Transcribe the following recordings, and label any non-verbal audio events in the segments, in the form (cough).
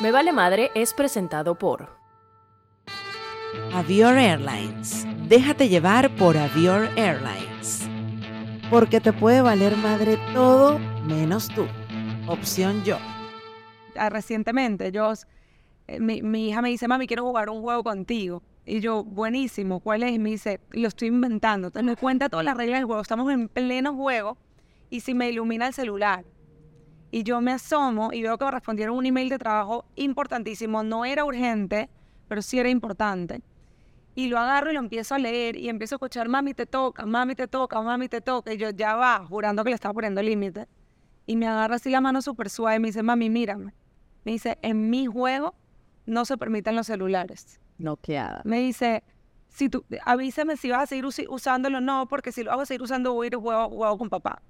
Me Vale Madre es presentado por Avior Airlines. Déjate llevar por Avior Airlines. Porque te puede valer madre todo menos tú. Opción yo. Ah, Recientemente, yo, eh, mi, mi hija me dice, mami, quiero jugar un juego contigo. Y yo, buenísimo, ¿cuál es? Y me dice, lo estoy inventando. Entonces me cuenta todas las reglas del juego. Estamos en pleno juego y si me ilumina el celular. Y yo me asomo y veo que me respondieron un email de trabajo importantísimo. No era urgente, pero sí era importante. Y lo agarro y lo empiezo a leer y empiezo a escuchar, mami, te toca, mami, te toca, mami, te toca. Y yo ya va, jurando que le estaba poniendo límite. Y me agarra así la mano súper suave y me dice, mami, mírame. Me dice, en mi juego no se permiten los celulares. Noqueada. Me dice, si tú, avísame si vas a seguir usándolo o no, porque si lo hago a seguir usando voy a ir a juego, juego con papá.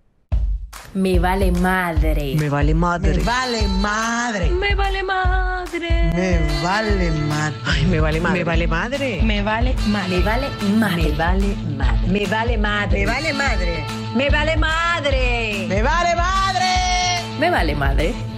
Me Vale Madre. Me vale madre. Me vale madre. Me Vale Madre. Me vale madre. Ay, me vale madre. Me vale madre. Me Vale Madre. Me Vale Madre. Me vale madre. Me vale madre. Me vale madre. Me vale madre. Me vale madre. Me Vale Madre.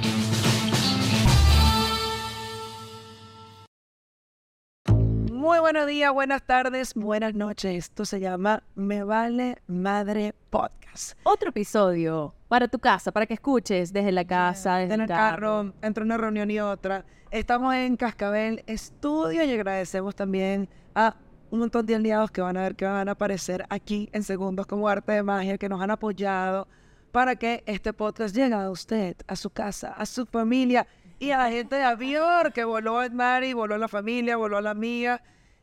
Muy buenos días, buenas tardes, buenas noches. Esto se llama Me Vale Madre Podcast. Otro episodio para tu casa, para que escuches desde la casa, desde en el carro, entre una reunión y otra. Estamos en Cascabel Estudio y agradecemos también a un montón de aliados que van a ver que van a aparecer aquí en segundos como arte de magia, que nos han apoyado para que este podcast llegue a usted, a su casa, a su familia y a la gente de Avior que voló en Mari, voló la familia, voló a la mía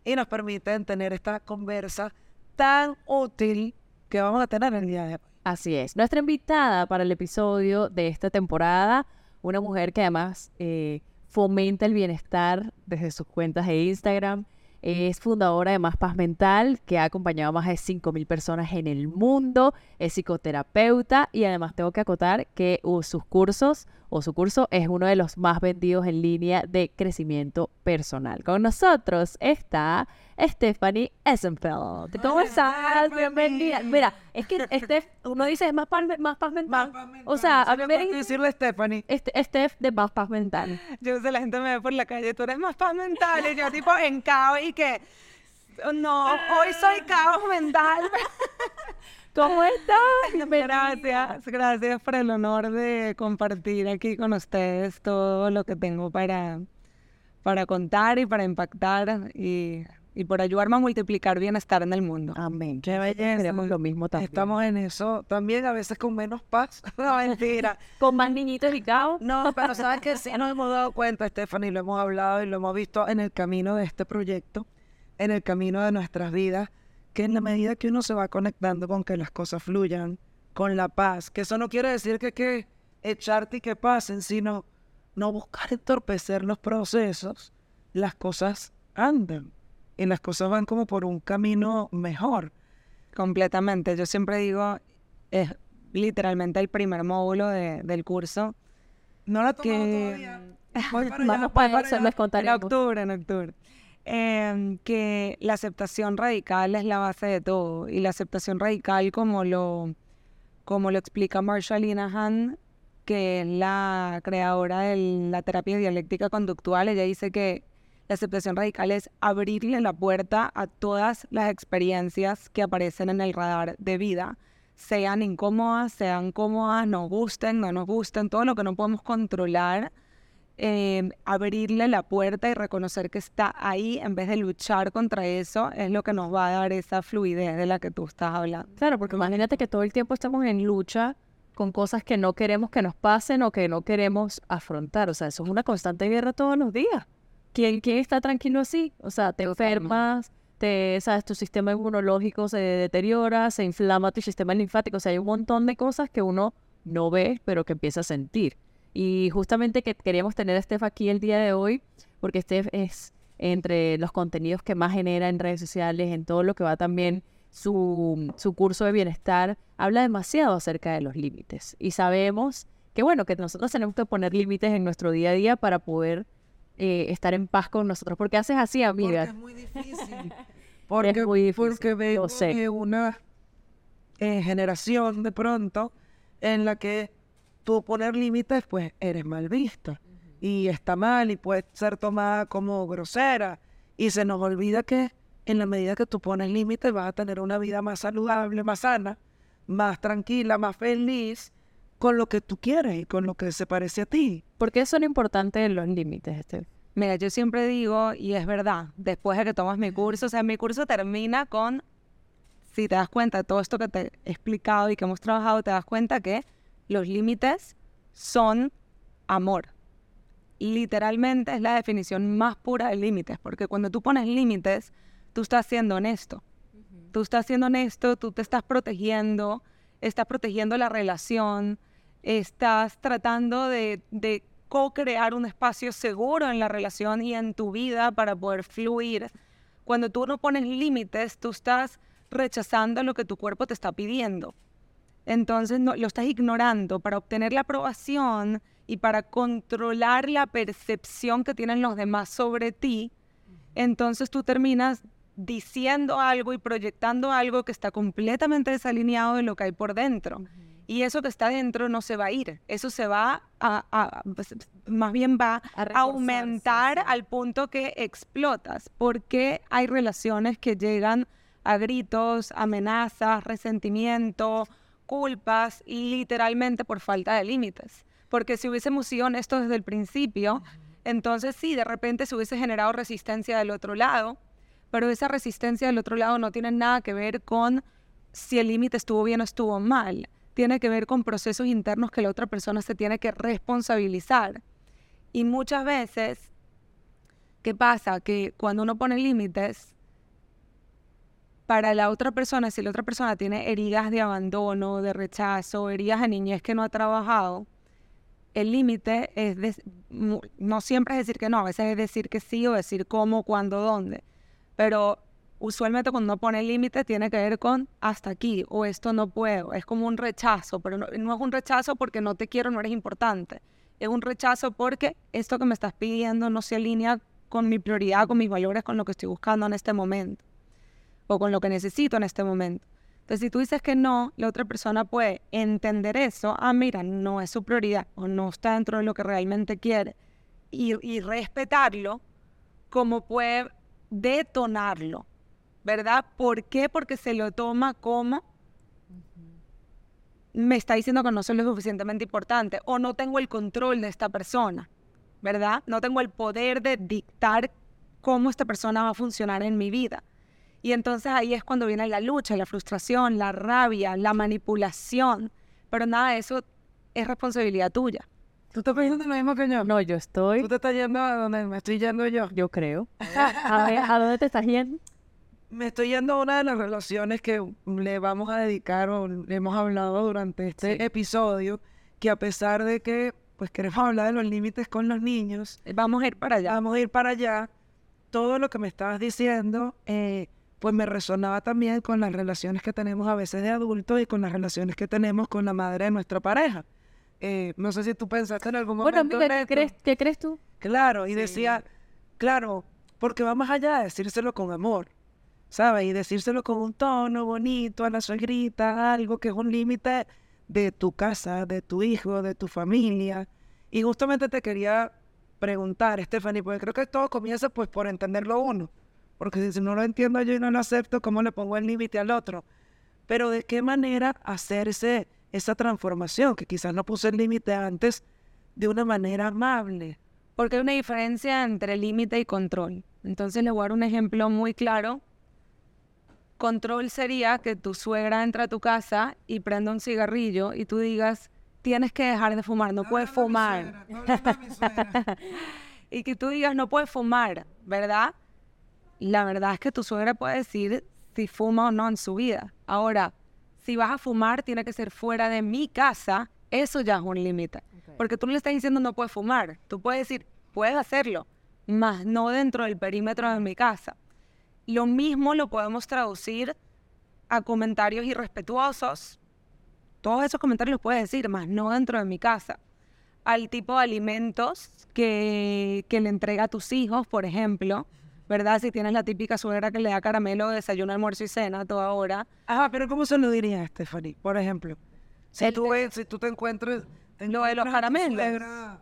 y nos permiten tener esta conversa tan útil que vamos a tener el día de hoy. Así es. Nuestra invitada para el episodio de esta temporada, una mujer que además eh, fomenta el bienestar desde sus cuentas de Instagram. Es fundadora de Más Paz Mental, que ha acompañado a más de 5.000 personas en el mundo. Es psicoterapeuta y además tengo que acotar que uh, sus cursos o su curso es uno de los más vendidos en línea de crecimiento personal. Con nosotros está Stephanie Essenfeld. ¿Cómo estás? Bienvenida. Mira, es que (laughs) Steph, uno dice es más paz, más paz mental. O sea, a mí me decirle Stephanie. este, Steph de Más Paz Mental. Yo sé, la gente me ve por la calle, tú eres más paz mental. Y yo tipo en caos y que, no, hoy soy caos mental. (laughs) ¿Cómo estás? Gracias, gracias por el honor de compartir aquí con ustedes todo lo que tengo para, para contar y para impactar y, y por ayudarme a multiplicar bienestar en el mundo. Amén. Qué belleza. Queremos lo mismo también. Estamos en eso también, a veces con menos paz. (laughs) No, mentira. (laughs) con más niñitos y caos. No, pero sabes que sí nos hemos dado cuenta, Stephanie, lo hemos hablado y lo hemos visto en el camino de este proyecto, en el camino de nuestras vidas, que en la medida que uno se va conectando con que las cosas fluyan, con la paz, que eso no quiere decir que que echarte y que pasen, sino no buscar entorpecer los procesos, las cosas andan y las cosas van como por un camino mejor. Completamente. Yo siempre digo, es literalmente el primer módulo de- del curso. No tomado Que- todavía. Voy para (laughs) allá, Vamos voy para para eso, allá. les En octubre, en octubre. Em, que la aceptación radical es la base de todo. Y la aceptación radical, como lo, como lo explica Marshall Linehan, que es la creadora de la terapia dialéctica conductual, ella dice que la aceptación radical es abrirle la puerta a todas las experiencias que aparecen en el radar de vida, sean incómodas, sean cómodas, nos gusten, no nos gusten, todo lo que no podemos controlar eh, abrirle la puerta y reconocer que está ahí en vez de luchar contra eso es lo que nos va a dar esa fluidez de la que tú estás hablando. Claro, porque imagínate que todo el tiempo estamos en lucha con cosas que no queremos que nos pasen o que no queremos afrontar. O sea, eso es una constante guerra todos los días. ¿Quién, quién está tranquilo así? O sea, te enfermas, te, sabes, tu sistema inmunológico se deteriora, se inflama tu sistema linfático. O sea, hay un montón de cosas que uno no ve, pero que empieza a sentir. Y justamente que queríamos tener a Steph aquí el día de hoy, porque Steph es entre los contenidos que más genera en redes sociales, en todo lo que va también su, su curso de bienestar, habla demasiado acerca de los límites. Y sabemos que, bueno, que nosotros tenemos que poner límites en nuestro día a día para poder eh, estar en paz con nosotros. Porque haces así, Porque amiga. es muy difícil. (laughs) Porque, muy difícil, porque vengo sé. una eh, generación de pronto en la que tú poner límites, pues eres mal vista. y está mal y puede ser tomada como grosera. Y se nos olvida que en la medida que tú pones límites vas a tener una vida más saludable, más sana, más tranquila, más feliz con lo que tú quieres y con lo que se parece a ti. ¿Por qué son importantes los límites, este? Mira, yo siempre digo, y es verdad, después de que tomas mi curso, o sea, mi curso termina con, si te das cuenta de todo esto que te he explicado y que hemos trabajado, te das cuenta que los límites son amor. Literalmente es la definición más pura de límites, porque cuando tú pones límites, tú estás siendo honesto. Tú estás siendo honesto, tú te estás protegiendo, estás protegiendo la relación, estás tratando de, de co-crear un espacio seguro en la relación y en tu vida para poder fluir. Cuando tú no pones límites, tú estás rechazando lo que tu cuerpo te está pidiendo. Entonces no, lo estás ignorando para obtener la aprobación y para controlar la percepción que tienen los demás sobre ti. Entonces tú terminas diciendo algo y proyectando algo que está completamente desalineado de lo que hay por dentro. Y eso que está dentro no se va a ir, eso se va a, a- pues, más bien va A aumentar al punto que explotas. Porque hay relaciones que llegan a gritos, amenazas, resentimiento, culpas, literalmente por falta de límites. Porque si hubiésemos sido honestos desde el principio, entonces sí, de repente se hubiese generado resistencia del otro lado, pero esa resistencia del otro lado no tiene nada que ver con si el límite estuvo bien o estuvo mal. Tiene que ver con procesos internos que la otra persona se tiene que responsabilizar. Y muchas veces, ¿qué pasa? Que cuando uno pone límites, para la otra persona, si la otra persona tiene heridas de abandono, de rechazo, heridas de niñez que no ha trabajado, el límite es, no siempre es decir que no, a veces es decir que sí o decir cómo, cuándo, dónde. Pero usualmente cuando uno pone límite tiene que ver con hasta aquí o esto no puedo. Es como un rechazo, pero no, no es un rechazo porque no te quiero, no eres importante. Es un rechazo porque esto que me estás pidiendo no se alinea con mi prioridad, con mis valores, con lo que estoy buscando en este momento o con lo que necesito en este momento. Entonces, si tú dices que no, la otra persona puede entender eso, ah, mira, no es su prioridad o no está dentro de lo que realmente quiere, y, y respetarlo, como puede detonarlo, ¿verdad? ¿Por qué? Porque se lo toma como me está diciendo que no soy lo suficientemente importante o no tengo el control de esta persona, ¿verdad? No tengo el poder de dictar cómo esta persona va a funcionar en mi vida. Y entonces ahí es cuando viene la lucha, la frustración, la rabia, la manipulación. Pero nada de eso es responsabilidad tuya. ¿Tú estás pensando lo mismo que yo? No, yo estoy, ¿Tú te estás yendo a donde me estoy yendo yo? yo creo. A ver, ¿a dónde te estás yendo? Me estoy yendo a una de las relaciones que le vamos a dedicar o le hemos hablado durante este episodio, que a pesar de que pues queremos hablar de los límites con los niños, Vamos a ir para allá. vamos a ir para allá, todo lo que me estabas diciendo, eh, pues me resonaba también con las relaciones que tenemos a veces de adultos y con las relaciones que tenemos con la madre de nuestra pareja. Eh, no sé si tú pensaste en algún Bueno, momento amiga, en ¿qué esto. crees, ¿qué crees tú? Claro, y decía, claro, porque va más allá de decírselo con amor, ¿sabes? Y decírselo con un tono bonito a la suegrita, algo que es un límite de tu casa, de tu hijo, de tu familia. Y justamente te quería preguntar, Stephanie, porque creo que todo comienza pues por entenderlo uno. Porque si no lo entiendo yo y no lo acepto, ¿cómo le pongo el límite al otro? Pero de qué manera hacerse esa transformación, que quizás no puse el límite antes, de una manera amable. Porque hay una diferencia entre límite y control. Entonces le voy a dar un ejemplo muy claro. Control sería que tu suegra entra a tu casa y prenda un cigarrillo y tú digas, tienes que dejar de fumar, no puedes fumar. y que tú digas, no puedes fumar, ¿verdad? La verdad es que tu suegra puede decir si fuma o no en su vida. Ahora, si vas a fumar, tiene que ser fuera de mi casa. Eso ya es un límite. Porque tú no le estás diciendo no puedes fumar. Tú puedes decir, puedes hacerlo, más no dentro del perímetro de mi casa. Lo mismo lo podemos traducir a comentarios irrespetuosos. Todos esos comentarios los puedes decir, más no dentro de mi casa. Al tipo de alimentos que, que le entrega a tus hijos, por ejemplo, ¿verdad? Si tienes la típica suegra que le da caramelo de desayuno, almuerzo y cena a toda hora. Ajá, pero ¿cómo se lo diría a Stephanie? Por ejemplo, si tú ves, si tú te encuentras... te Lo de los encuentras caramelos. suegra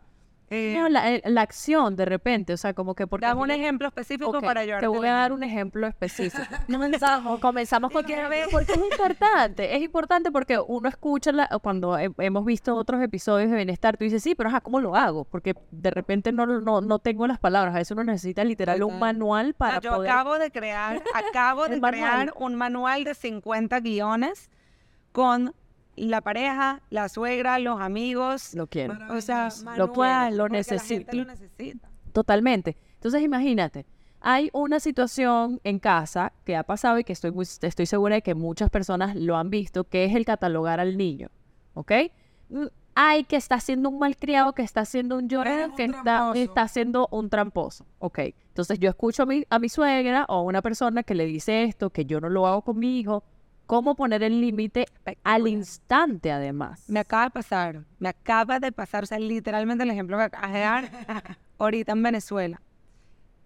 Eh, No, la, eh, la acción de repente, o sea, como que porque... Dame un ejemplo específico Ok, para ayudarte. Te voy a dar un ejemplo específico. (laughs) comenzamos, comenzamos con porque es importante, es importante porque uno escucha la- cuando he- hemos visto otros episodios de bienestar, tú dices, sí, pero ajá, ¿cómo lo hago? Porque de repente no, no, no tengo las palabras, a veces uno necesita literal un manual para Ah, yo poder... acabo de crear, (laughs) acabo de manual. crear un manual de 50 guiones con la pareja, la suegra, los amigos. Lo quiero. o sea, Lo manual, lo necesita. Totalmente. Entonces imagínate, hay una situación en casa que ha pasado y que estoy, muy- estoy segura de que muchas personas lo han visto, que es el catalogar al niño, ¿ok? Ay, que está siendo un malcriado, que está siendo un llorón, que está, está siendo un tramposo, ¿ok? Entonces yo escucho a mi, a mi suegra o a una persona que le dice esto, que yo no lo hago con mi hijo, ¿cómo poner el límite al instante además? Me acaba de pasar, me acaba de pasar, o sea, literalmente el ejemplo que acabas de dar (laughs) ahorita en Venezuela.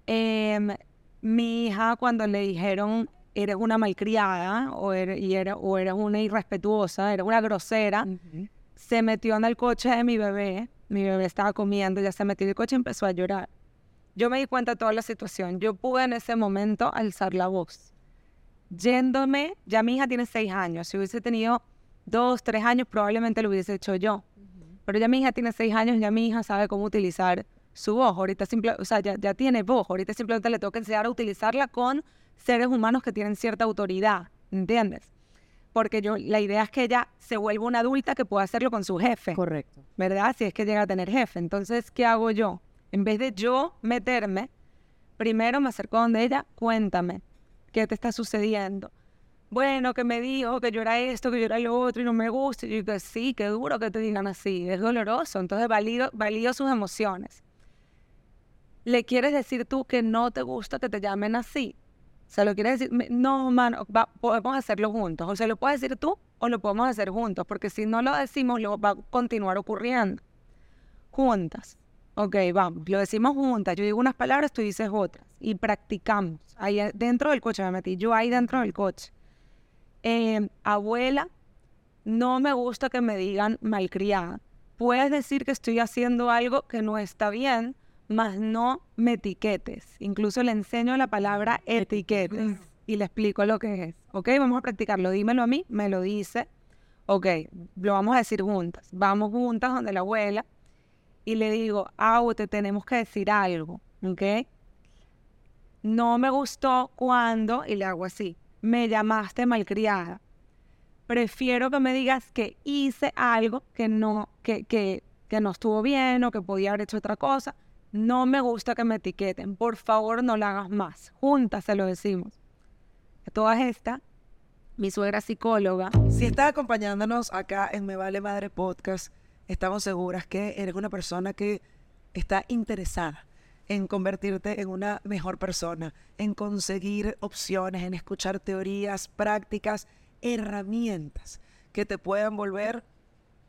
Em, mi hija cuando le dijeron eres una malcriada o eres, y o eres una irrespetuosa, eres una grosera, se metió en el coche de mi bebé, mi bebé estaba comiendo, ya se metió en el coche y empezó a llorar. Yo me di cuenta de toda la situación. Yo pude en ese momento alzar la voz. Yéndome, ya mi hija tiene seis años. Si hubiese tenido dos, tres años, probablemente lo hubiese hecho yo. Pero ya mi hija tiene seis años, ya mi hija sabe cómo utilizar su voz. Ahorita simple, o sea, ya, ya tiene voz. Ahorita simplemente le tengo que enseñar a utilizarla con seres humanos que tienen cierta autoridad. ¿Entiendes? Porque yo, la idea es que ella se vuelva una adulta que pueda hacerlo con su jefe. Correcto. ¿verdad? Si es que llega a tener jefe. Entonces, ¿qué hago yo? En vez de yo meterme, primero me acerco donde ella, cuéntame, ¿qué te está sucediendo? Bueno, que me dijo que yo era esto, que yo era lo otro y no me gusta. Y yo digo, sí, qué duro que te digan así, es doloroso. Entonces, valido, valido sus emociones. ¿Le quieres decir tú que no te gusta que te llamen así? O sea, lo quieres decir, no, mano, podemos hacerlo juntos. O sea, lo puedes decir tú o lo podemos hacer juntos, porque si no lo decimos, lo va a continuar ocurriendo. Juntas. Ok, vamos, lo decimos juntas. Yo digo unas palabras, tú dices otras. Y practicamos. Ahí dentro del coche me metí, yo ahí dentro del coche. Eh, abuela, no me gusta que me digan malcriada. Puedes decir que estoy haciendo algo que no está bien, mas no me etiquetes. Incluso le enseño la palabra etiquetes y le explico lo que es. Ok, vamos a practicarlo. Dímelo a mí, me lo dice. Ok, lo vamos a decir juntas. Vamos juntas donde la abuela y le digo, Au, te tenemos que decir algo. Ok. No me gustó cuando, y le hago así, me llamaste malcriada. Prefiero que me digas que hice algo que no, que, que, que no estuvo bien o que podía haber hecho otra cosa. No me gusta que me etiqueten. Por favor, no lo hagas más. Juntas se lo decimos. A todas estas, mi suegra psicóloga, Si estás acompañándonos acá en Me Vale Madre Podcast, estamos seguras que eres una persona que está interesada en convertirte en una mejor persona, en conseguir opciones, en escuchar teorías, prácticas, herramientas que te puedan volver,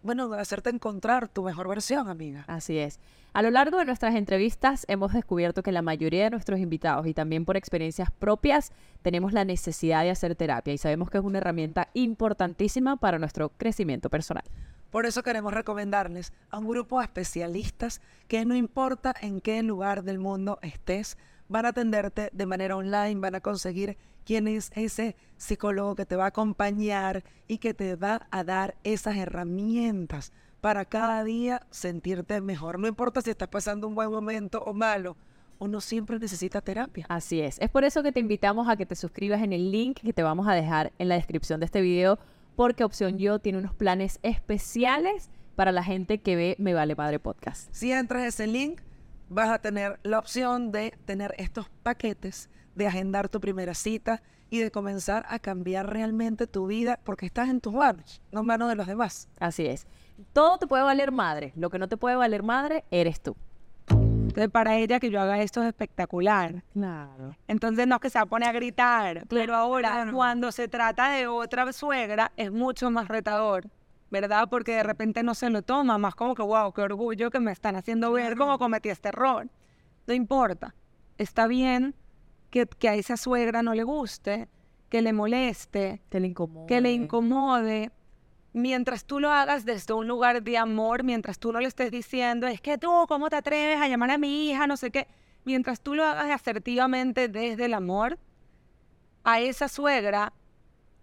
bueno, hacerte encontrar tu mejor versión, amiga. Así es. A lo largo de nuestras entrevistas hemos descubierto que la mayoría de nuestros invitados y también por experiencias propias tenemos la necesidad de hacer terapia y sabemos que es una herramienta importantísima para nuestro crecimiento personal. Por eso queremos recomendarles a un grupo de especialistas que no importa en qué lugar del mundo estés, van a atenderte de manera online, van a conseguir quién es ese psicólogo que te va a acompañar y que te va a dar esas herramientas para cada día sentirte mejor. No importa si estás pasando un buen momento o malo, uno siempre necesita terapia. Así es. Es por eso que te invitamos a que te suscribas en el link que te vamos a dejar en la descripción de este video, porque Opción Yo tiene unos planes especiales para la gente que ve Me Vale Padre Podcast. Si entras a ese link, vas a tener la opción de tener estos paquetes, de agendar tu primera cita y de comenzar a cambiar realmente tu vida porque estás en tus manos, no en manos de los demás. Así es. Todo te puede valer madre. Lo que no te puede valer madre eres tú. Entonces para ella que yo haga esto es espectacular. Claro. Entonces no es que se va a gritar, pero ahora Claro. cuando se trata de otra suegra es mucho más retador, ¿verdad? Porque de repente no se lo toma, más como que, wow, qué orgullo que me están haciendo ver cómo cometí este error. No importa, está bien que, que a esa suegra no le guste, que le moleste, Te le incomoda. que le incomode, mientras tú lo hagas desde un lugar de amor, mientras tú no le estés diciendo, es que tú, ¿cómo te atreves a llamar a mi hija? No sé qué. Mientras tú lo hagas asertivamente desde el amor, a esa suegra,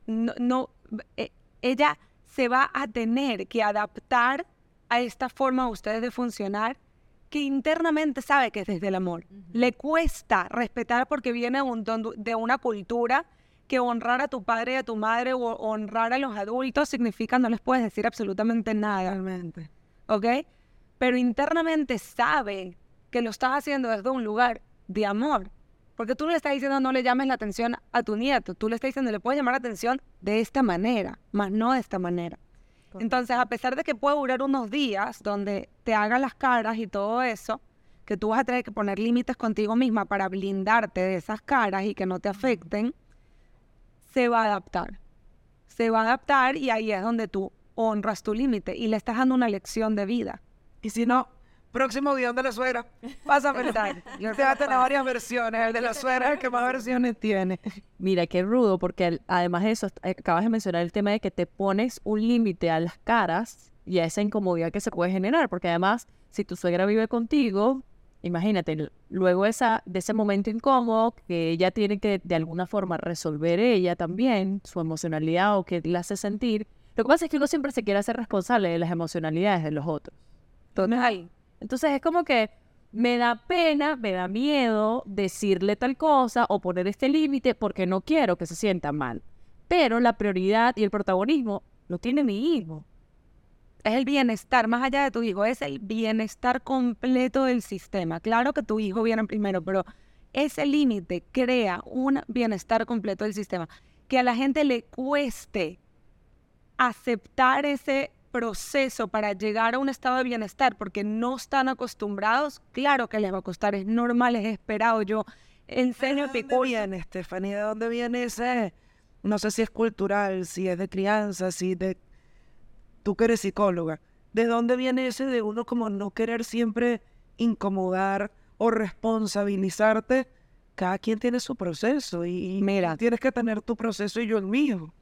no, no, eh, ella se va a tener que adaptar a esta forma de ustedes de funcionar que internamente sabe que es desde el amor. Le cuesta respetar porque viene un de una cultura que honrar a tu padre y a tu madre o honrar a los adultos significa no les puedes decir absolutamente nada. Realmente. ¿ok? Pero internamente sabe que lo estás haciendo desde un lugar de amor. Porque tú no le estás diciendo no le llames la atención a tu nieto, tú le estás diciendo le puedes llamar la atención de esta manera, más no de esta manera. Entonces, a pesar de que puede durar unos días donde te hagan las caras y todo eso, que tú vas a tener que poner límites contigo misma para blindarte de esas caras y que no te afecten, se va a adaptar. Se va a adaptar y ahí es donde tú honras tu límite y le estás dando una lección de vida. Y si no, próximo guion de la suegra. Pásame (laughs) el. Yo te va a tener varias versiones. El de la suegra es el que más versiones tiene. Mira, qué rudo, porque además de eso, est- acabas de mencionar el tema de que te pones un límite a las caras y a esa incomodidad que se puede generar, porque además, si tu suegra vive contigo, imagínate, luego esa, de ese momento incómodo que ella tiene que de alguna forma resolver ella también, su emocionalidad o que la hace sentir, lo que pasa es que uno siempre se quiere hacer responsable de las emocionalidades de los otros. Entonces es como que me da pena, me da miedo decirle tal cosa o poner este límite porque no quiero que se sienta mal. Pero la prioridad y el protagonismo lo tiene mi hijo. Es el bienestar, más allá de tu hijo, es el bienestar completo del sistema. Claro que tu hijo viene primero, pero ese límite crea un bienestar completo del sistema. Que a la gente le cueste aceptar ese proceso para llegar a un estado de bienestar porque no están acostumbrados, claro que les va a costar, es normal, es esperado. Yo enseño ¿De dónde viene, Estefanía? ¿De dónde viene ese? No sé si es cultural, si es de crianza, si de... Tú que eres psicóloga. ¿De dónde viene ese de uno como no querer siempre incomodar o responsabilizarte? Cada quien tiene su proceso y, y Mira. tienes que tener tu proceso y yo el mío.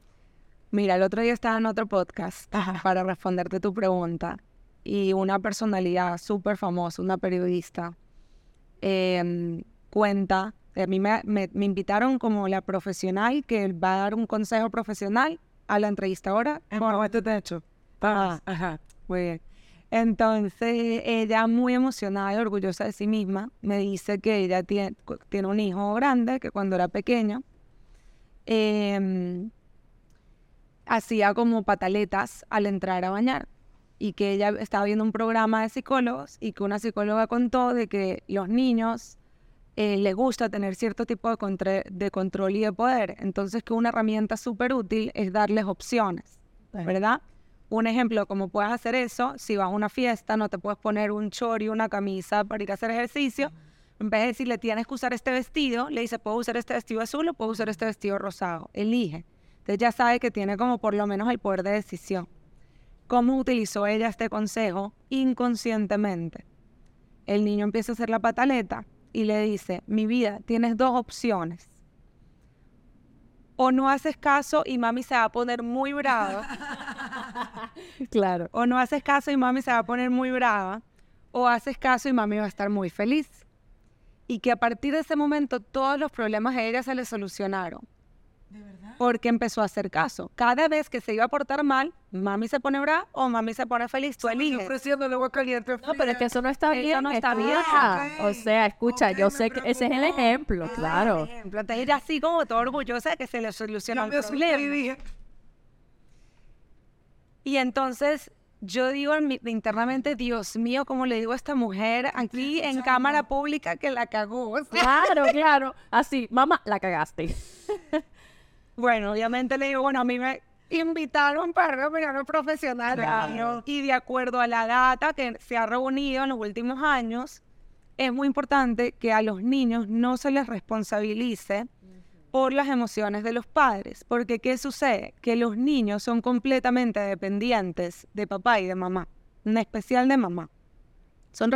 Mira, el otro día estaba en otro podcast (laughs) para responderte tu pregunta y una personalidad súper famosa, una periodista, em, cuenta, a mí me, me- me invitaron como la profesional que va a dar un consejo profesional a la entrevistadora. Bajo este techo. Ah, Ajá. muy bien. Entonces, ella muy emocionada y orgullosa de sí misma, me dice que ella tiene, tiene un hijo grande, que cuando era pequeño, em, hacía como pataletas al entrar a bañar y que ella estaba viendo un programa de psicólogos y que una psicóloga contó de que los niños eh, les gusta tener cierto tipo de control y de poder. Entonces que una herramienta súper útil es darles opciones, ¿verdad? Un ejemplo, como puedes hacer eso, si vas a una fiesta, no te puedes poner un short y una camisa para ir a hacer ejercicio. En vez de decirle, tienes que usar este vestido, le dice, puedo usar este vestido azul o puedo usar este vestido rosado. Elige. Entonces ya sabe que tiene como por lo menos el poder de decisión. ¿Cómo utilizó ella este consejo? Inconscientemente. El niño empieza a hacer la pataleta y le dice, mi vida, tienes dos opciones. O no haces caso y mami se va a poner muy brava. (laughs) (laughs) Claro. o no haces caso y mami se va a poner muy brava. O haces caso y mami va a estar muy feliz. Y que a partir de ese momento todos los problemas a ella se le solucionaron. Porque empezó a hacer caso. Cada vez que se iba a portar mal, mami se pone brava o mami se pone feliz. Tú eliges. ofreciéndole agua caliente. No, pero es que eso no está Eso bien. no está bien. escucha. Ok, O sea, escucha, ok, yo sé que ese es el ejemplo, claro. Por ejemplo, entonces ella así como toda orgullosa de que se le solucionó el problema. Y entonces yo digo internamente, Dios mío, como le digo a esta mujer aquí (laughs) en cámara pública que la cagó. (laughs) Claro, claro. Así, mamá, la cagaste. (laughs) Bueno, obviamente le digo, bueno, a mí me invitaron para opinión profesional. Claro. Y de acuerdo a la data que se ha reunido en los últimos años, es muy importante que a los niños no se les responsabilice por las emociones de los padres. Porque ¿qué sucede? Que los niños son completamente dependientes de papá y de mamá, en especial de mamá. Son,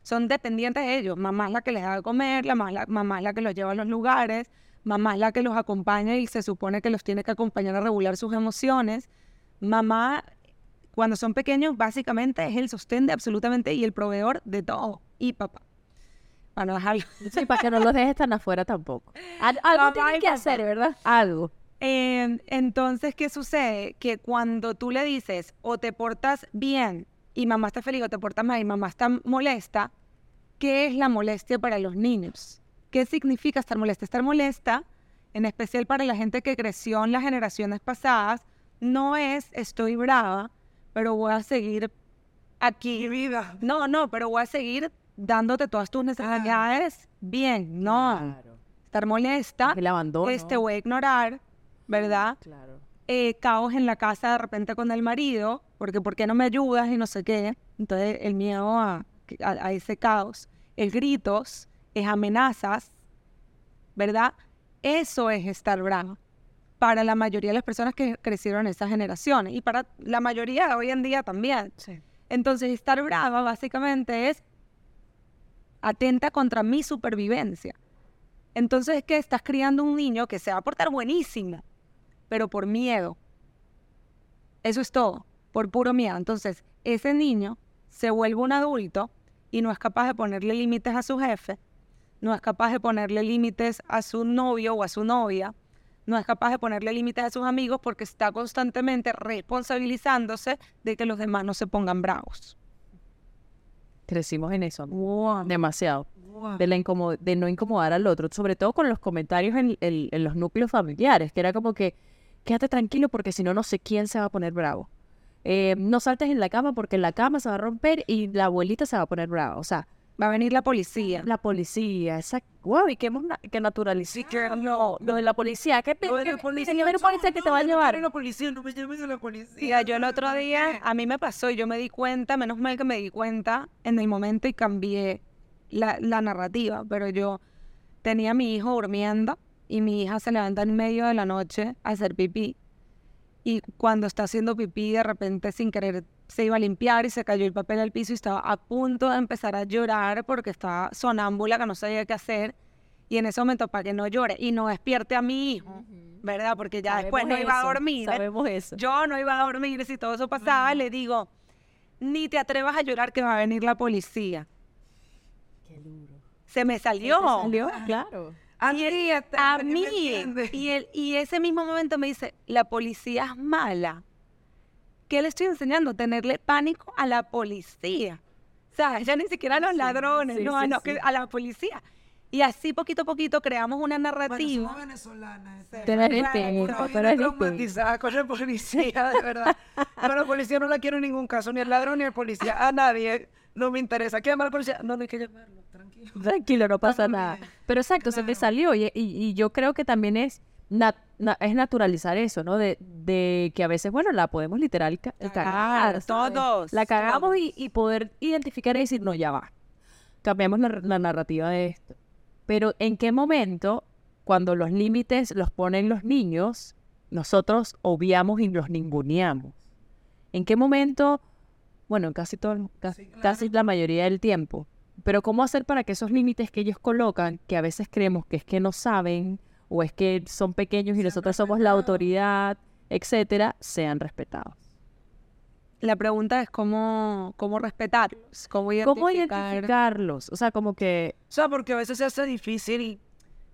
son dependientes de ellos. Mamá es la que les da de comer, la mamá, la, mamá es la que los lleva a los lugares, mamá es la que los acompaña y se supone que los tiene que acompañar a regular sus emociones. mamá, cuando son pequeños, básicamente es el sostén de absolutamente y el proveedor de todo. Y papá. Para no dejarlo. Sí, para que no los dejes tan afuera tampoco. Al- algo Mamá tienes que papá. hacer, ¿verdad? Algo. Eh, entonces, ¿qué sucede? Que cuando tú le dices o te portas bien y mamá está feliz o te portas mal y mamá está molesta, ¿qué es la molestia para los niños? ¿Qué significa estar molesta? Estar molesta, en especial para la gente que creció en las generaciones pasadas, no es estoy brava, pero voy a seguir aquí. vida. No, no, pero voy a seguir dándote todas tus necesidades bien. No, estar molesta El abandono. es te voy a ignorar, ¿verdad? Claro. Eh, caos en la casa de repente con el marido, porque ¿por qué no me ayudas? y no sé qué. Entonces el miedo a, a, a ese caos, es gritos, es amenazas, ¿verdad? Eso es estar bravo para la mayoría de las personas que crecieron en esas generaciones y para la mayoría de hoy en día también. Entonces estar brava básicamente es atenta contra mi supervivencia. Entonces es que estás criando un niño que se va a portar buenísimo, pero por miedo. Eso es todo, por puro miedo. Entonces, ese niño se vuelve un adulto y no es capaz de ponerle límites a su jefe, no es capaz de ponerle límites a su novio o a su novia, no es capaz de ponerle límites a sus amigos porque está constantemente responsabilizándose de que los demás no se pongan bravos. Crecimos en eso. Demasiado. De, la incomo- de no incomodar al otro, sobre todo con los comentarios en, en- en los núcleos familiares, que era como que, quédate tranquilo porque si no, no sé quién se va a poner bravo. Eh, no saltes en la cama porque la cama se va a romper y la abuelita se va a poner brava. O sea, Va a venir la policía. la policía, esa... Wow, y que hemos na- que no, lo de la policía. ¿Qué, Lo de la policía, señor policía que te va a llevar? no, la policía, no me llames a la policía. Mira, yo el otro día, a mí me pasó y yo me di cuenta, menos mal que me di cuenta en el momento y cambié la, la narrativa, pero yo tenía a mi hijo durmiendo y mi hija se levanta en medio de la noche a hacer pipí. Y cuando está haciendo pipí, de repente sin querer se iba a limpiar y se cayó el papel al piso y estaba a punto de empezar a llorar porque estaba sonámbula, que no sabía qué hacer. Y en ese momento, para que no llore y no despierte a mi hijo, ¿verdad? Porque ya después no iba a dormir. Sabemos eso. Yo no iba a dormir si todo eso pasaba, le digo, ni te atrevas a llorar que va a venir la policía. Se me salió. Salió, claro. A mí, A mí. Y, el, y ese mismo momento me dice, la policía es mala. ¿Qué le estoy enseñando? Tenerle pánico a la policía. O sea, ya ni siquiera a los ladrones, sí, no, sí, no, sí. que a la policía. Y así poquito a poquito creamos una narrativa. somos venezolanas. Tú eres distinto, Estoy tú eres traumatizada con la policía, de verdad. (laughs) Con la policía no la quiero en ningún caso, ni el ladrón ni el policía. A nadie no me interesa. ¿Qué llamar al policía? No, no hay que llamarlo, tranquilo. Tranquilo, no pasa nada. Pero exacto, se me salió y, y- y yo creo que también es, nat- na- es naturalizar eso, ¿no? De, de que a veces, bueno, la podemos literal ca- cagar. todos, La cagamos todos. y, y poder identificar y decir, no, ya va. Cambiamos la, la narrativa de esto. Pero ¿en qué momento, cuando los límites los ponen los niños, nosotros obviamos y los ninguneamos? ¿En qué momento, bueno, en casi todo, casi, casi la mayoría del tiempo, pero ¿cómo hacer para que esos límites que ellos colocan, que a veces creemos que es que no saben o es que son pequeños y nosotros somos la autoridad, etcétera, sean respetados? La pregunta es cómo, cómo respetarlos, cómo identificar. ¿Cómo identificarlos? O sea, como que O sea, porque a veces se hace difícil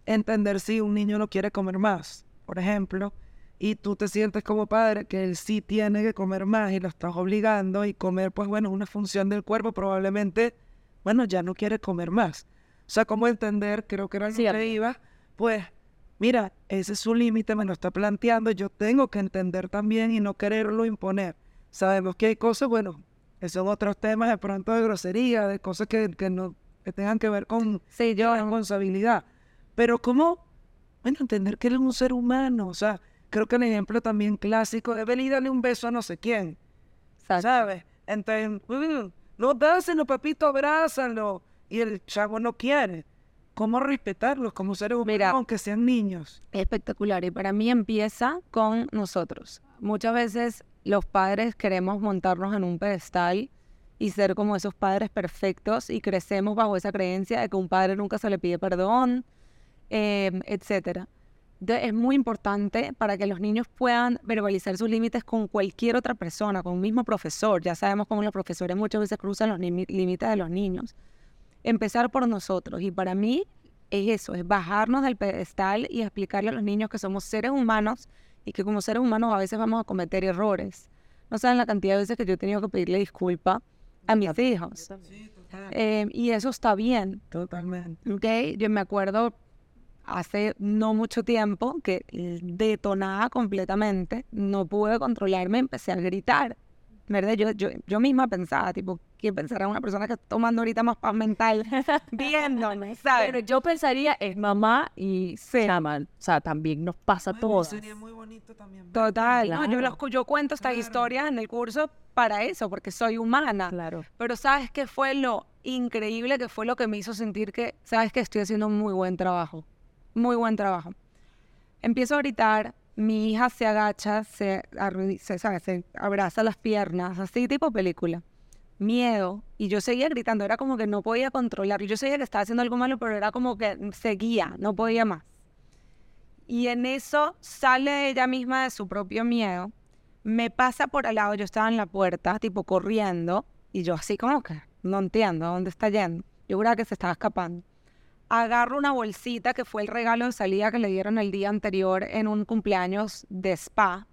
entender si un niño no quiere comer más, por ejemplo, y tú te sientes como padre que él sí tiene que comer más y lo estás obligando y comer, pues bueno, es una función del cuerpo, probablemente, bueno, ya no quiere comer más. O sea, cómo entender, creo que era lo Cierto. que iba, pues, mira, ese es su límite, me lo está planteando, yo tengo que entender también y no quererlo imponer. Sabemos que hay cosas, bueno, esos son otros temas de pronto de grosería, de cosas que, que no que tengan que ver con Sí, yo. responsabilidad. Pero cómo, bueno, entender que él es un ser humano, o sea, creo que el ejemplo también clásico es venir y darle un beso a no sé quién, Exacto. ¿sabes? Entonces, mm, no dáselo, papito, abrázalo. Y el chavo no quiere. ¿Cómo respetarlos como seres humanos, Mira. aunque sean niños? espectacular y para mí empieza con nosotros. Muchas veces los padres queremos montarnos en un pedestal y ser como esos padres perfectos y crecemos bajo esa creencia de que un padre nunca se le pide perdón, eh, etcétera. De- es muy importante para que los niños puedan verbalizar sus límites con cualquier otra persona, con un mismo profesor. Ya sabemos cómo los profesores muchas veces cruzan los límites de los niños. Empezar por nosotros. Y para mí es eso, es bajarnos del pedestal y explicarle a los niños que somos seres humanos y que como seres humanos a veces vamos a cometer errores. No saben la cantidad de veces que yo he tenido que pedirle disculpa a mis hijos. Eh, y eso está bien. Totalmente. ¿ok? Yo me acuerdo hace no mucho tiempo que detonaba completamente, no pude controlarme, empecé a gritar, ¿verdad? Yo, yo, yo misma pensaba, tipo, ¿qué pensará una persona que está tomando ahorita más paz mental (laughs) viéndome, ¿sabes? Pero yo pensaría, es mamá y chama. O sea, también nos pasa a todos. Sería muy bonito también. Total, no, yo, Claro. los yo cuento estas historias en el curso para eso, porque soy humana. Claro. Pero ¿sabes qué fue lo increíble que fue lo que me hizo sentir que, sabes que estoy haciendo un muy buen trabajo? Muy buen trabajo. Empiezo a gritar, mi hija se agacha, se, abraza las piernas, así tipo película. Miedo. Y yo seguía gritando, era como que no podía controlar. Yo sabía que estaba haciendo algo malo, pero era como que seguía, no podía más. Y en eso sale ella misma de su propio miedo, me pasa por al lado, yo estaba en la puerta, tipo corriendo, y yo así como que no entiendo a dónde está yendo. Yo juraba que se estaba escapando. Agarro una bolsita que fue el regalo de salida que le dieron el día anterior en un cumpleaños de spa.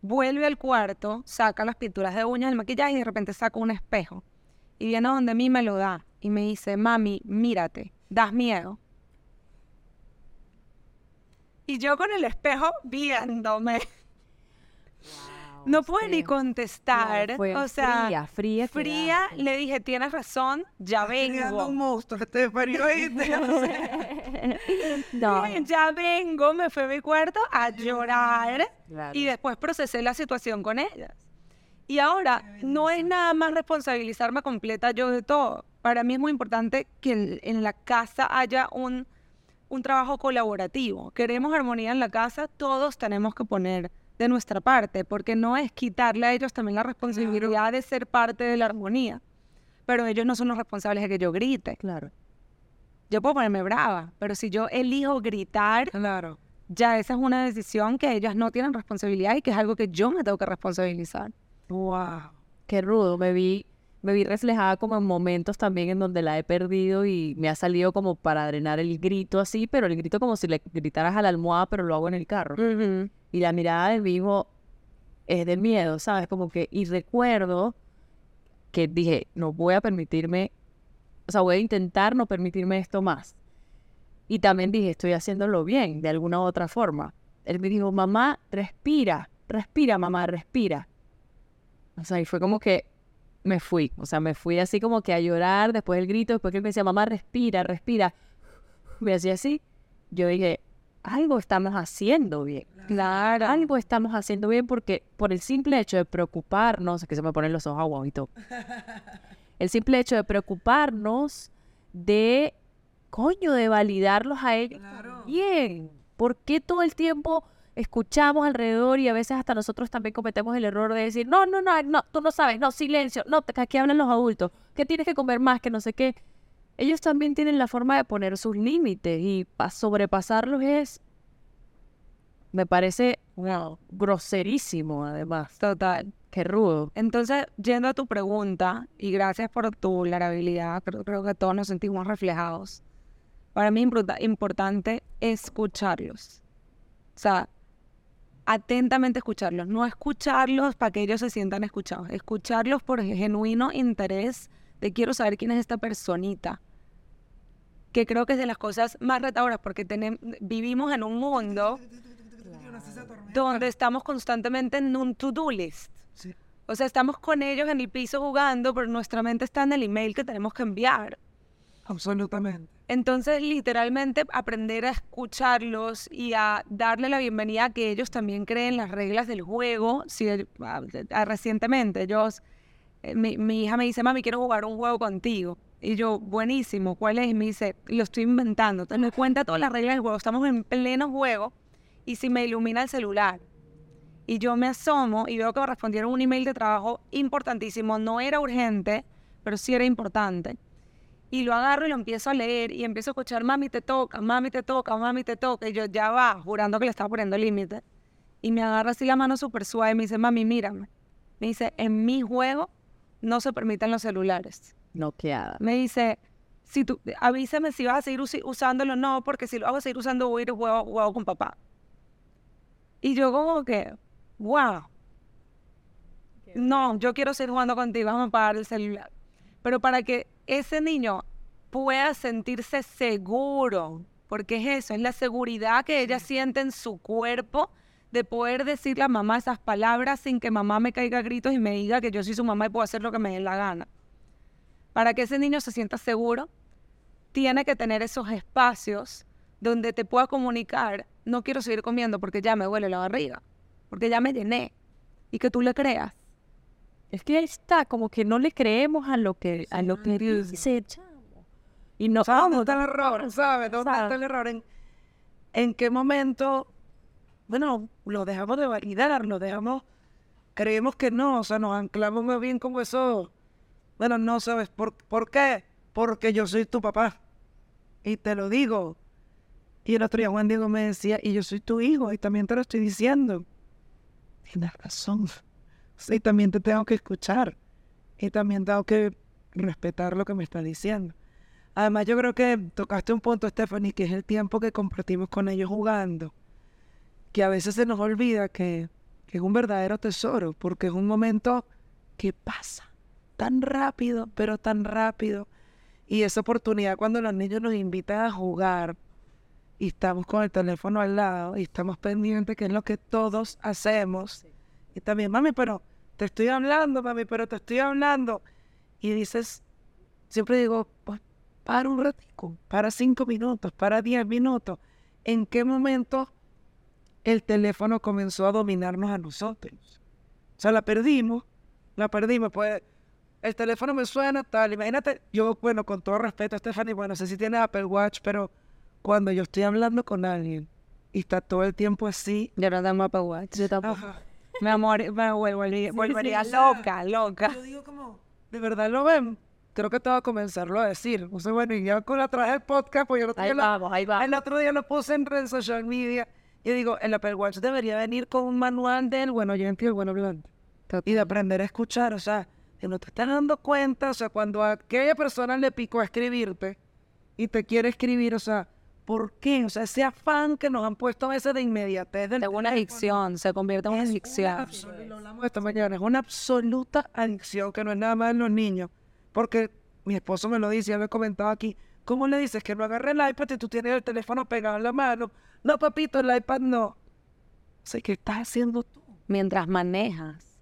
Vuelve al cuarto, saca las pinturas de uñas, el maquillaje y de repente saca un espejo. Y viene a donde mí me lo da y me dice, mami, mírate, das miedo. Y yo con el espejo viéndome. No pude ni contestar. Fue o sea, fría, fría. fría, quedaste. le dije, tienes razón, ya Creando un vengo. monstruo parió (laughs) ahí. No, (laughs) Ya vengo, me fui a mi cuarto a llorar claro. y después procesé la situación con ellas. Y ahora, no es nada más responsabilizarme completa yo de todo. Para mí es muy importante que en, en la casa haya un, un trabajo colaborativo. Queremos armonía en la casa, todos tenemos que poner de nuestra parte, porque no es quitarle a ellos también la responsabilidad de ser parte de la armonía. Pero ellos no son los responsables de que yo grite. Claro. Yo puedo ponerme brava, pero si yo elijo gritar, Claro. ya esa es una decisión que ellas no tienen responsabilidad y que es algo que yo me tengo que responsabilizar. Wow. Qué rudo. Me vi, me vi reflejada como en momentos también en donde la he perdido y me ha salido como para drenar el grito así, pero el grito como si le gritaras a la almohada, pero lo hago en el carro. Y la mirada de mi hijo es del miedo, ¿sabes? Como que, y recuerdo que dije, no voy a permitirme, o sea, voy a intentar no permitirme esto más. Y también dije, estoy haciéndolo bien, de alguna u otra forma. Él me dijo, mamá, respira, respira, mamá, respira. O sea, y fue como que me fui, o sea, me fui así como que a llorar después del grito, después que él me decía, mamá, respira, respira. Me hacía así. Yo dije, algo estamos haciendo bien. Claro. Algo estamos haciendo bien porque por el simple hecho de preocuparnos, es que se me ponen los ojos agua y todo. (laughs) El simple hecho de preocuparnos de, coño, de validarlos a ellos bien. ¿Por qué todo el tiempo escuchamos alrededor y a veces hasta nosotros también cometemos el error de decir, no, no, no, no, tú no sabes, no, silencio, no, que aquí hablan los adultos, que tienes que comer más, que no sé qué. Ellos también tienen la forma de poner sus límites y pa- sobrepasarlos es, me parece groserísimo además. Total. Qué rudo. Entonces, yendo a tu pregunta, y gracias por tu vulnerabilidad, creo, creo que todos nos sentimos reflejados. Para mí es importa- importante escucharlos. O sea, atentamente escucharlos. No escucharlos para que ellos se sientan escuchados. Escucharlos por genuino interés de quiero saber quién es esta personita. Que creo que es de las cosas más retadoras porque vivimos en un mundo donde estamos constantemente en un to-do list. O sea, estamos con ellos en el piso jugando, pero nuestra mente está en el email que tenemos que enviar. Absolutamente. Entonces, literalmente, aprender a escucharlos y a darle la bienvenida a que ellos también creen las reglas del juego. Si, ah, ah, recientemente, ellos, eh, mi, mi hija me dice, mami, quiero jugar un juego contigo. Y yo, buenísimo, ¿cuál es? Y me dice, lo estoy inventando. Entonces me cuenta todas las reglas del juego. Estamos en pleno juego y si me ilumina el celular. Y yo me asomo y veo que me respondieron un email de trabajo importantísimo. No era urgente, pero sí era importante. Y lo agarro y lo empiezo a leer y empiezo a escuchar, mami te toca, mami te toca, mami te toca. Y yo ya va, jurando que le estaba poniendo límite. Y me agarra así la mano súper suave y me dice, mami, mírame. Me dice, en mi juego no se permiten los celulares. Noqueada. Me dice, si tú, avísame si vas a seguir usi- usándolo o no, porque si lo hago a seguir usando voy a ir a juego, juego con papá. Y yo como que, wow. No, yo quiero seguir jugando contigo, vamos a apagar el celular. Pero para que ese niño pueda sentirse seguro, porque es eso, es la seguridad que ella siente en su cuerpo de poder decirle a mamá esas palabras sin que mamá me caiga a gritos y me diga que yo soy su mamá y puedo hacer lo que me dé la gana. Para que ese niño se sienta seguro, tiene que tener esos espacios donde te pueda comunicar, no quiero seguir comiendo porque ya me duele la barriga, porque ya me llené, y que tú le creas. Es que ahí está, como que no le creemos a lo que, a lo que dice. Y no, ¿Sabes dónde está el error? ¿Sabes dónde está el error? ¿En, en qué momento, bueno, lo dejamos de validar, lo dejamos, creemos que no, o sea, nos anclamos más bien como eso. Bueno, no sabes, ¿por, ¿por qué? Porque yo soy tu papá. Y te lo digo. Y el otro día Juan Diego me decía, y yo soy tu hijo, y también te lo estoy diciendo. Tienes razón. Sí, también te tengo que escuchar. Y también tengo que respetar lo que me estás diciendo. Además, yo creo que tocaste un punto, Stephanie, que es el tiempo que compartimos con ellos jugando. Que a veces se nos olvida que, que es un verdadero tesoro, porque es un momento que pasa tan rápido, pero tan rápido. Y esa oportunidad cuando los niños nos invitan a jugar y estamos con el teléfono al lado y estamos pendientes, que es lo que todos hacemos. Y también, mami, pero te estoy hablando, mami, pero te estoy hablando. Y dices, siempre digo, pues para un ratico, para cinco minutos, para diez minutos. ¿En qué momento el teléfono comenzó a dominarnos a nosotros? O sea, la perdimos, la perdimos, pues el teléfono me suena tal. Imagínate, yo, bueno, con todo respeto, Stephanie, bueno, no sé si tiene Apple Watch, pero cuando yo estoy hablando con alguien y está todo el tiempo así, Yo no tengo Apple Watch. Yo tampoco. ajá, Me amor, me volvería, sí, volvería loca, loca. Yo digo como, ¿de verdad lo ven? Creo que te va a comenzarlo a decir. O sea, bueno, y ya con la traje el podcast, pues yo Ahí tengo vamos, ahí vamos. El otro día lo puse en redes social media. Yo digo, el Apple Watch debería venir con un manual del buen oyente y el buen hablante. Y de aprender a escuchar, o sea, que no te estás dando cuenta, o sea, cuando a aquella persona le picó a escribirte y te quiere escribir, o sea, ¿por qué? O sea, ese afán que nos han puesto a veces de inmediatez del Es una adicción, se convierte en una adicción. lo hablamos esta mañana, es una absoluta adicción que no es nada más en los niños. Porque mi esposo me lo dice, ya lo he comentado aquí. ¿Cómo le dices que no agarre el iPad y tú tienes el teléfono pegado en la mano? No, papito, el iPad no. O sea, ¿qué estás haciendo tú? Mientras manejas.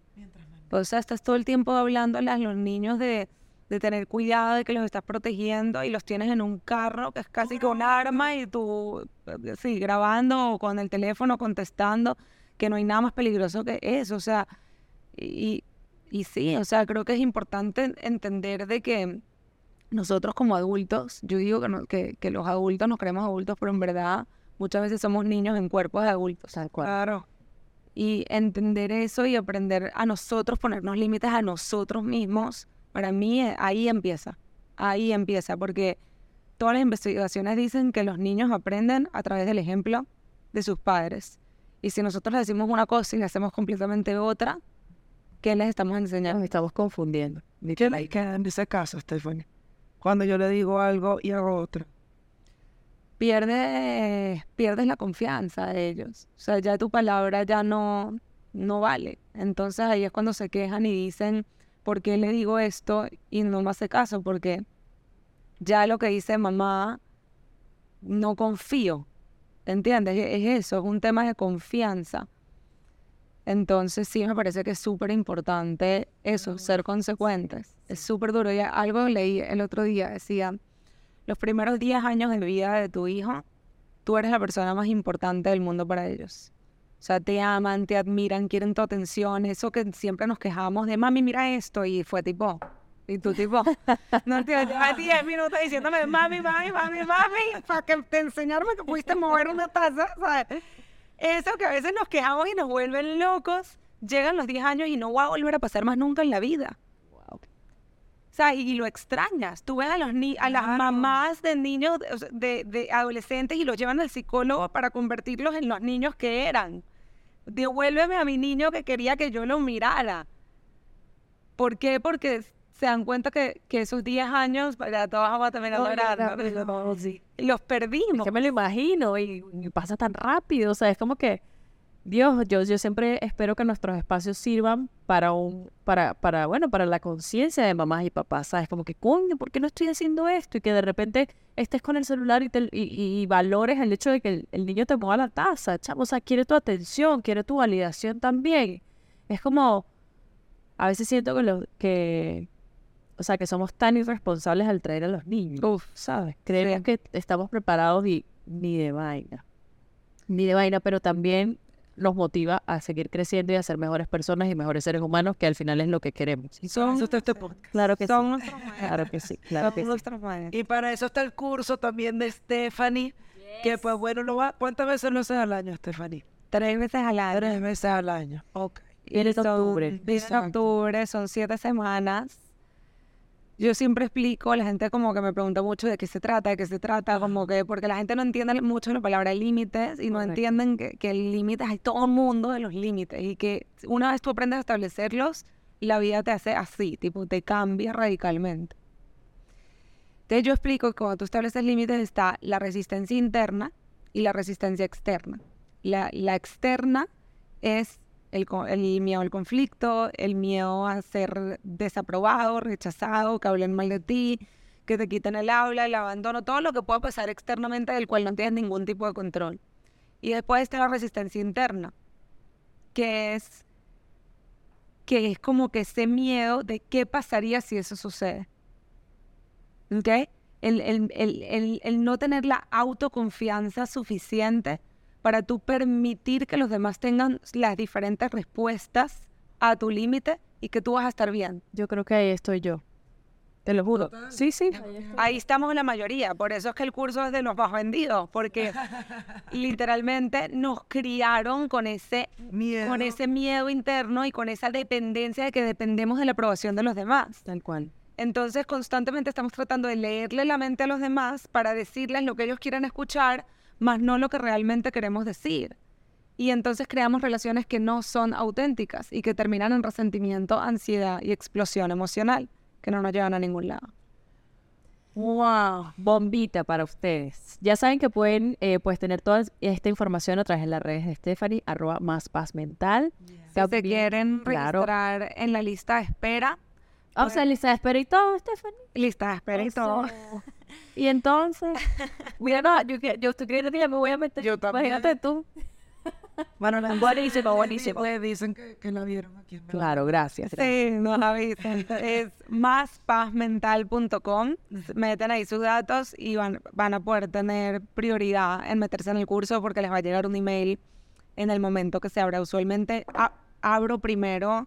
O sea, estás todo el tiempo hablándoles a los niños de, de tener cuidado, de que los estás protegiendo y los tienes en un carro que es casi que un arma y tú, eh, sí, grabando o con el teléfono contestando, que no hay nada más peligroso que eso. O sea, y, y sí, o sea, creo que es importante entender de que nosotros como adultos, yo digo que, no- que, que los adultos nos creemos adultos, pero en verdad muchas veces somos niños en cuerpos de adultos. Tal cual. Claro. Y entender eso y aprender a nosotros, ponernos límites a nosotros mismos, para mí eh, ahí empieza. Ahí empieza, porque todas las investigaciones dicen que los niños aprenden a través del ejemplo de sus padres. Y si nosotros les decimos una cosa y le hacemos completamente otra, ¿qué les estamos Nos enseñando? estamos confundiendo. ¿Qué le queda en ese caso, Stephanie? Cuando yo le digo algo y hago otro. Pierdes, pierdes la confianza de ellos. O sea, ya tu palabra ya no, no vale. Entonces ahí es cuando se quejan y dicen, ¿por qué le digo esto? Y no me hace caso, porque ya lo que dice mamá, no confío. ¿Entiendes? E- Es eso, es un tema de confianza. Entonces sí me parece que es súper importante eso, ser consecuentes. Es súper duro. Ya algo leí el otro día, decía, los primeros 10 años de vida de tu hijo, tú eres la persona más importante del mundo para ellos. O sea, te aman, te admiran, quieren tu atención. Eso que siempre nos quejamos de, mami, mira esto. Y fue tipo, y tú tipo, no te llevas 10 minutos diciéndome, mami, mami, mami, mami, (laughs) para que te enseñarme que pudiste mover una taza, ¿sabes? Eso que a veces nos quejamos y nos vuelven locos, llegan los 10 años y no va a volver a pasar más nunca en la vida. O sea, y, y lo extrañas. Tú ves a, los ni a las mamás de niños, de, de adolescentes, y los llevan al psicólogo para convertirlos en los niños que eran. Devuélveme a mi niño que quería que yo lo mirara. ¿Por qué? Porque se dan cuenta que, que esos 10 años, ya todos vamos a terminar llorando, los perdimos. Es que me lo imagino y, y pasa tan rápido. O sea, es como que, Dios, yo, yo siempre espero que nuestros espacios sirvan para un, para, para, bueno, para la conciencia de mamás y papás, ¿sabes? Como que, coño, ¿por qué no estoy haciendo esto? Y que de repente estés con el celular y, te- y, y- y valores el hecho de que el, el niño te mueva la taza, chamo. O sea, quiere tu atención, quiere tu validación también. Es como, a veces siento que, los que o sea, que somos tan irresponsables al traer a los niños. Uf, ¿sabes? Creemos sí. que estamos preparados y ni de vaina. Ni de vaina, pero también nos motiva a seguir creciendo y a ser mejores personas y mejores seres humanos, que al final es lo que queremos. Son, eso está este podcast. Claro que son sí. nuestros. Claro que sí, claro Son nuestros maestros. Y para eso está el curso también de Stephanie, que pues bueno, lo va, ¿cuántas veces lo haces al año, Stephanie? Tres veces al año. Tres veces al año. Ok. Viene en octubre. en octubre, son siete semanas. Yo siempre explico, la gente como que me pregunta mucho de qué se trata, de qué se trata, como que porque la gente no entiende mucho la palabra límites y no Correcto. entienden que, que el límite, hay todo el mundo de los límites y que una vez tú aprendes a establecerlos, la vida te hace así, tipo, te cambia radicalmente. Entonces yo explico que cuando tú estableces límites está la resistencia interna y la resistencia externa. La, la externa es el, miedo al conflicto, el miedo a ser desaprobado, rechazado, que hablen mal de ti, que te quiten el aula, el abandono, todo lo que pueda pasar externamente del cual no tienes ningún tipo de control. Y después está la resistencia interna, que es que es como que ese miedo de qué pasaría si eso sucede. ¿Ok? El- el no tener la autoconfianza suficiente para tú permitir que los demás tengan las diferentes respuestas a tu límite y que tú vas a estar bien. Yo creo que ahí estoy yo. Te lo juro. Sí, sí. Ahí estamos la mayoría, por eso es que el curso es de los más vendidos, porque (laughs) literalmente nos criaron con ese, Miedo. con ese miedo interno y con esa dependencia de que dependemos de la aprobación de los demás. Tal cual. Entonces constantemente estamos tratando de leerle la mente a los demás para decirles lo que ellos quieren escuchar, más no lo que realmente queremos decir. Y entonces creamos relaciones que no son auténticas y que terminan en resentimiento, ansiedad y explosión emocional, que no nos llevan a ningún lado. Wow, bombita para ustedes. Ya saben que pueden eh, pues tener toda esta información a través de las redes de Stephanie, arroba más paz mental. Si se quieren claro. registrar en la lista de espera, O sea, lista de espera y todo, Stephanie. lista de espera y todo. Y entonces, (laughs) mira, no, yo, yo estoy creyendo que ya me voy a meter. Yo también. Imagínate tú. Bueno, la- Buenísimo, (laughs) buenísimo. Le dicen que, que la vieron aquí en Claro, gracias. gracias. Sí, nos avisan. Es máspazmental.com. Meten ahí sus datos y van, van a poder tener prioridad en meterse en el curso porque les va a llegar un email en el momento que se abra. Usualmente a- abro primero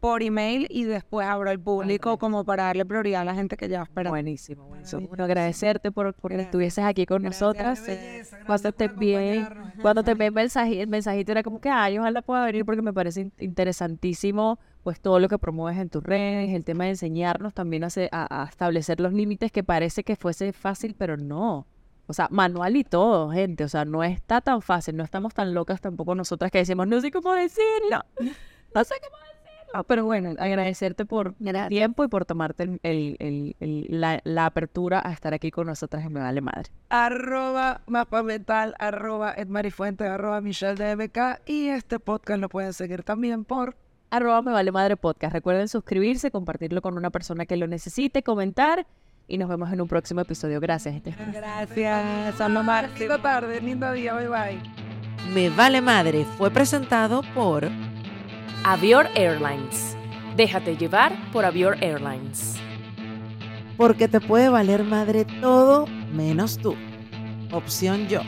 por email y después abro al público como para darle prioridad a la gente que ya espera. Buenísimo, buenísimo. Bueno, agradecerte por, por que estuvieses aquí con nosotras. Belleza, gracias Cuando te envié, cuando te envié el, mensaje, el mensajito era como que, ay, ojalá pueda venir porque me parece in- interesantísimo pues todo lo que promueves en tus redes, el tema de enseñarnos también a, a- a establecer los límites que parece que fuese fácil, pero no. O sea, manual y todo, gente. O sea, no está tan fácil, no estamos tan locas tampoco nosotras que decimos, no sé cómo decirlo. (laughs) No sé cómo decirlo. Pero bueno, agradecerte por el tiempo y por tomarte el- el- el- el- la, la apertura a estar aquí con nosotras en Me Vale Madre. arroba mapa mental, arroba edmarifuente, arroba michelle DMK y este podcast lo pueden seguir también por arroba me vale madre podcast. Recuerden suscribirse, compartirlo con una persona que lo necesite, comentar y nos vemos en un próximo episodio. Gracias. Este Gracias, son lo máximo. linda tarde, lindo día, bye bye. Me vale madre fue presentado por Avior Airlines. Déjate llevar por Avior Airlines. Porque te puede valer madre todo menos tú. Opción yo.